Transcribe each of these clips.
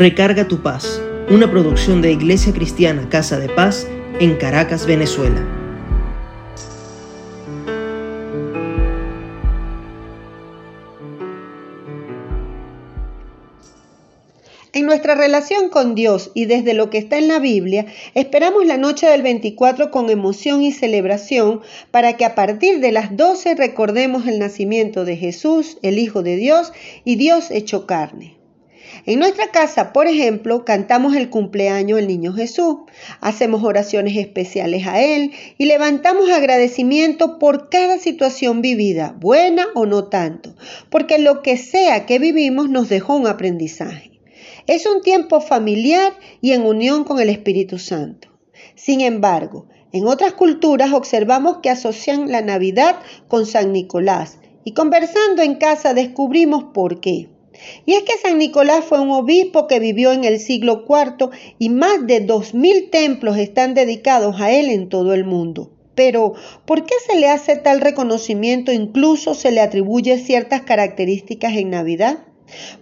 Recarga tu paz, una producción de Iglesia Cristiana Casa de Paz en Caracas, Venezuela. En nuestra relación con Dios y desde lo que está en la Biblia, esperamos la noche del 24 con emoción y celebración para que a partir de las 12 recordemos el nacimiento de Jesús, el Hijo de Dios y Dios hecho carne. En nuestra casa, por ejemplo, cantamos el cumpleaños del Niño Jesús, hacemos oraciones especiales a Él y levantamos agradecimiento por cada situación vivida, buena o no tanto, porque lo que sea que vivimos nos dejó un aprendizaje. Es un tiempo familiar y en unión con el Espíritu Santo. Sin embargo, en otras culturas observamos que asocian la Navidad con San Nicolás y conversando en casa descubrimos por qué. Y es que San Nicolás fue un obispo que vivió en el siglo IV y más de dos mil templos están dedicados a él en todo el mundo. Pero, ¿por qué se le hace tal reconocimiento? Incluso se le atribuye ciertas características en Navidad.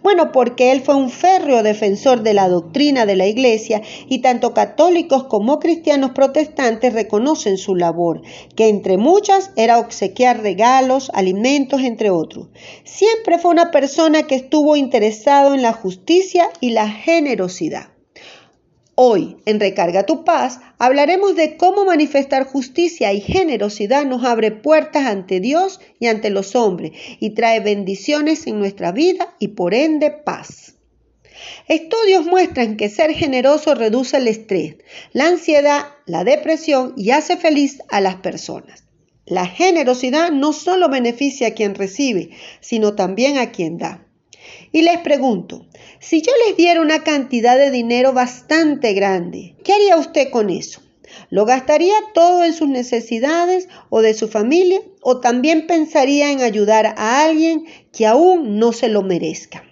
Bueno, porque él fue un férreo defensor de la doctrina de la Iglesia y tanto católicos como cristianos protestantes reconocen su labor, que entre muchas era obsequiar regalos, alimentos, entre otros. Siempre fue una persona que estuvo interesado en la justicia y la generosidad. Hoy, en Recarga tu Paz, hablaremos de cómo manifestar justicia y generosidad nos abre puertas ante Dios y ante los hombres y trae bendiciones en nuestra vida y por ende paz. Estudios muestran que ser generoso reduce el estrés, la ansiedad, la depresión y hace feliz a las personas. La generosidad no solo beneficia a quien recibe, sino también a quien da. Y les pregunto, si yo les diera una cantidad de dinero bastante grande, ¿qué haría usted con eso? ¿Lo gastaría todo en sus necesidades o de su familia? ¿O también pensaría en ayudar a alguien que aún no se lo merezca?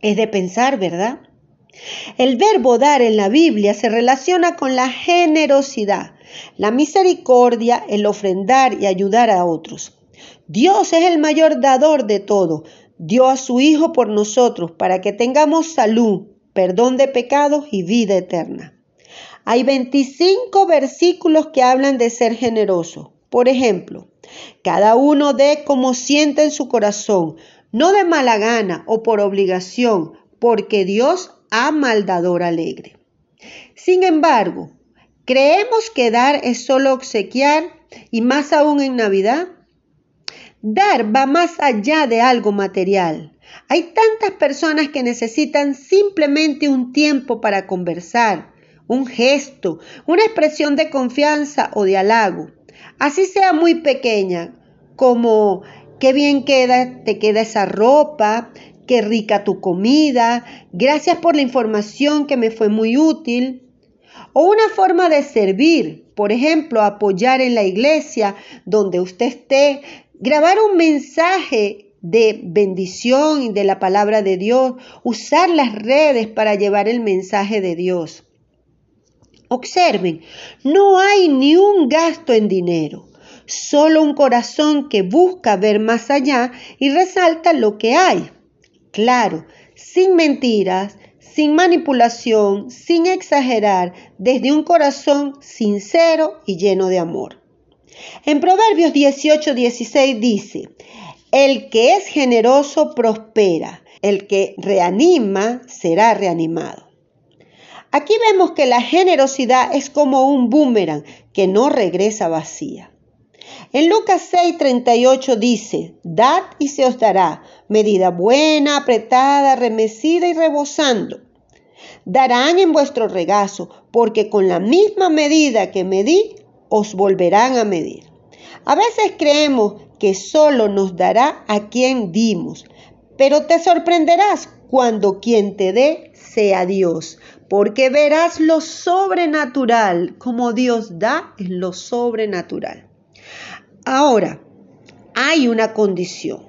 Es de pensar, ¿verdad? El verbo dar en la Biblia se relaciona con la generosidad, la misericordia, el ofrendar y ayudar a otros. Dios es el mayor dador de todo, dio a su Hijo por nosotros para que tengamos salud, perdón de pecados y vida eterna. Hay 25 versículos que hablan de ser generoso. Por ejemplo, cada uno dé como siente en su corazón, no de mala gana o por obligación, porque Dios ama al dador alegre. Sin embargo, ¿creemos que dar es solo obsequiar y más aún en Navidad? Dar va más allá de algo material. Hay tantas personas que necesitan simplemente un tiempo para conversar, un gesto, una expresión de confianza o de halago. Así sea muy pequeña, como qué bien queda, te queda esa ropa, qué rica tu comida, gracias por la información que me fue muy útil. O una forma de servir, por ejemplo, apoyar en la iglesia donde usted esté, grabar un mensaje de bendición y de la palabra de Dios, usar las redes para llevar el mensaje de Dios. Observen, no hay ni un gasto en dinero, solo un corazón que busca ver más allá y resalta lo que hay. Claro, sin mentiras, sin manipulación, sin exagerar, desde un corazón sincero y lleno de amor. En Proverbios 18, 16 dice, el que es generoso prospera, el que reanima será reanimado. Aquí vemos que la generosidad es como un boomerang que no regresa vacía. En Lucas 6:38 dice, Dad y se os dará, medida buena, apretada, remecida y rebosando. Darán en vuestro regazo, porque con la misma medida que medí, os volverán a medir. A veces creemos que solo nos dará a quien dimos, pero te sorprenderás cuando quien te dé sea Dios, porque verás lo sobrenatural, como Dios da en lo sobrenatural. Ahora, hay una condición.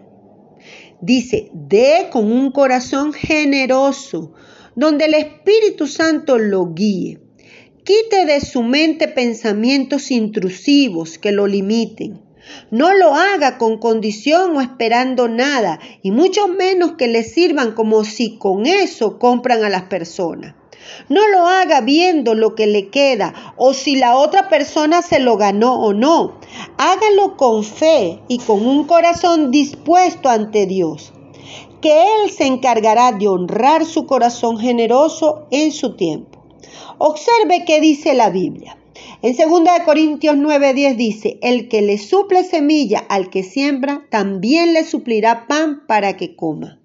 Dice, dé con un corazón generoso, donde el Espíritu Santo lo guíe. Quite de su mente pensamientos intrusivos que lo limiten. No lo haga con condición o esperando nada, y mucho menos que le sirvan como si con eso compran a las personas. No lo haga viendo lo que le queda o si la otra persona se lo ganó o no. Hágalo con fe y con un corazón dispuesto ante Dios, que Él se encargará de honrar su corazón generoso en su tiempo. Observe qué dice la Biblia. En 2 Corintios 9:10 dice, el que le suple semilla al que siembra, también le suplirá pan para que coma.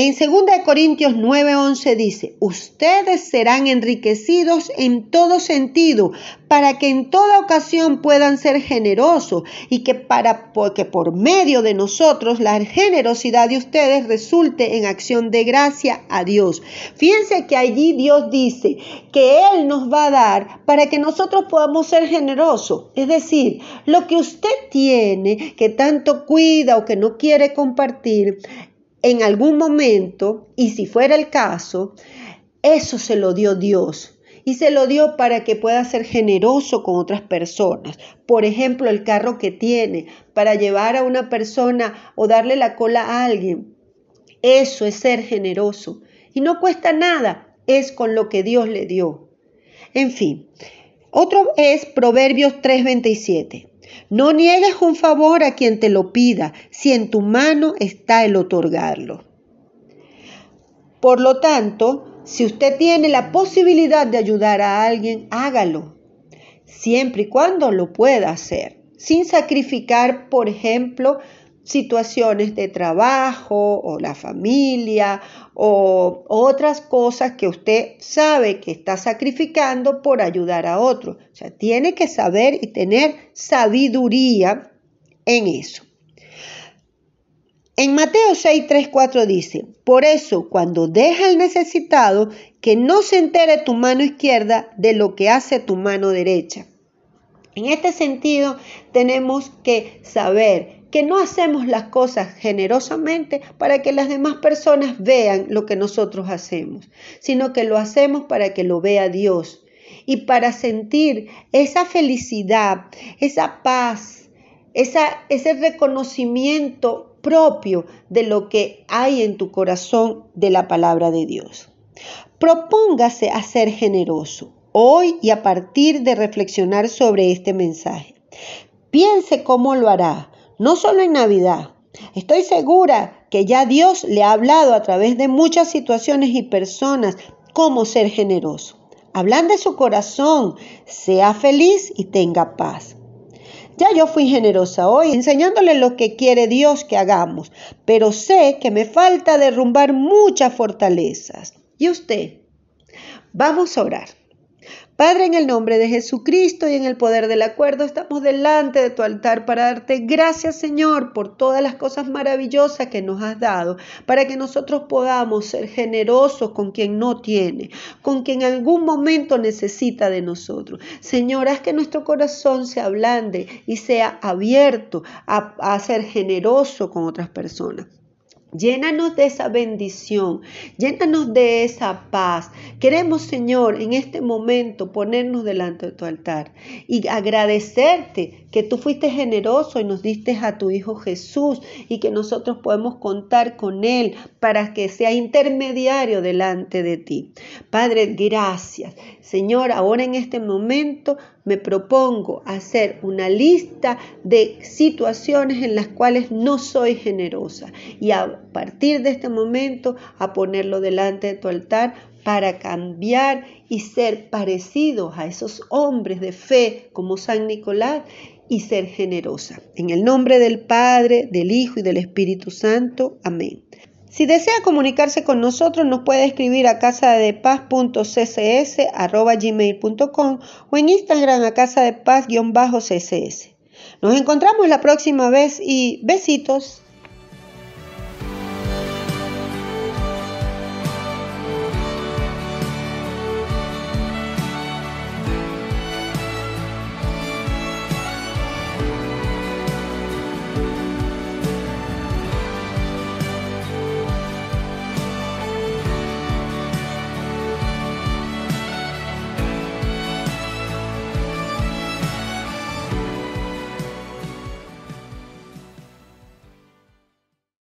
En 2 Corintios 9:11 dice, ustedes serán enriquecidos en todo sentido para que en toda ocasión puedan ser generosos y que para porque por medio de nosotros la generosidad de ustedes resulte en acción de gracia a Dios. Fíjense que allí Dios dice que Él nos va a dar para que nosotros podamos ser generosos. Es decir, lo que usted tiene, que tanto cuida o que no quiere compartir, en algún momento, y si fuera el caso, eso se lo dio Dios. Y se lo dio para que pueda ser generoso con otras personas. Por ejemplo, el carro que tiene para llevar a una persona o darle la cola a alguien. Eso es ser generoso. Y no cuesta nada. Es con lo que Dios le dio. En fin. Otro es Proverbios 3:27. No niegues un favor a quien te lo pida, si en tu mano está el otorgarlo. Por lo tanto, si usted tiene la posibilidad de ayudar a alguien, hágalo, siempre y cuando lo pueda hacer, sin sacrificar, por ejemplo, situaciones de trabajo o la familia o otras cosas que usted sabe que está sacrificando por ayudar a otro. O sea, tiene que saber y tener sabiduría en eso. En Mateo 6, 3, 4 dice, por eso cuando deja al necesitado, que no se entere tu mano izquierda de lo que hace tu mano derecha. En este sentido, tenemos que saber que no hacemos las cosas generosamente para que las demás personas vean lo que nosotros hacemos, sino que lo hacemos para que lo vea Dios y para sentir esa felicidad, esa paz, esa, ese reconocimiento propio de lo que hay en tu corazón de la palabra de Dios. Propóngase a ser generoso hoy y a partir de reflexionar sobre este mensaje. Piense cómo lo hará no solo en Navidad. Estoy segura que ya Dios le ha hablado a través de muchas situaciones y personas cómo ser generoso. Hablan de su corazón, sea feliz y tenga paz. Ya yo fui generosa hoy enseñándole lo que quiere Dios que hagamos, pero sé que me falta derrumbar muchas fortalezas. ¿Y usted? Vamos a orar. Padre, en el nombre de Jesucristo y en el poder del acuerdo, estamos delante de tu altar para darte gracias, Señor, por todas las cosas maravillosas que nos has dado, para que nosotros podamos ser generosos con quien no tiene, con quien en algún momento necesita de nosotros. Señor, haz que nuestro corazón se ablande y sea abierto a, a ser generoso con otras personas. Llénanos de esa bendición, llénanos de esa paz. Queremos, Señor, en este momento ponernos delante de tu altar y agradecerte que tú fuiste generoso y nos diste a tu Hijo Jesús y que nosotros podemos contar con Él para que sea intermediario delante de ti. Padre, gracias. Señor, ahora en este momento me propongo hacer una lista de situaciones en las cuales no soy generosa y a partir de este momento a ponerlo delante de tu altar para cambiar y ser parecidos a esos hombres de fe como San Nicolás y ser generosa. En el nombre del Padre, del Hijo y del Espíritu Santo. Amén. Si desea comunicarse con nosotros, nos puede escribir a casadepaz.ccs.gmail.com o en Instagram a casadepaz-ccs. Nos encontramos la próxima vez y besitos.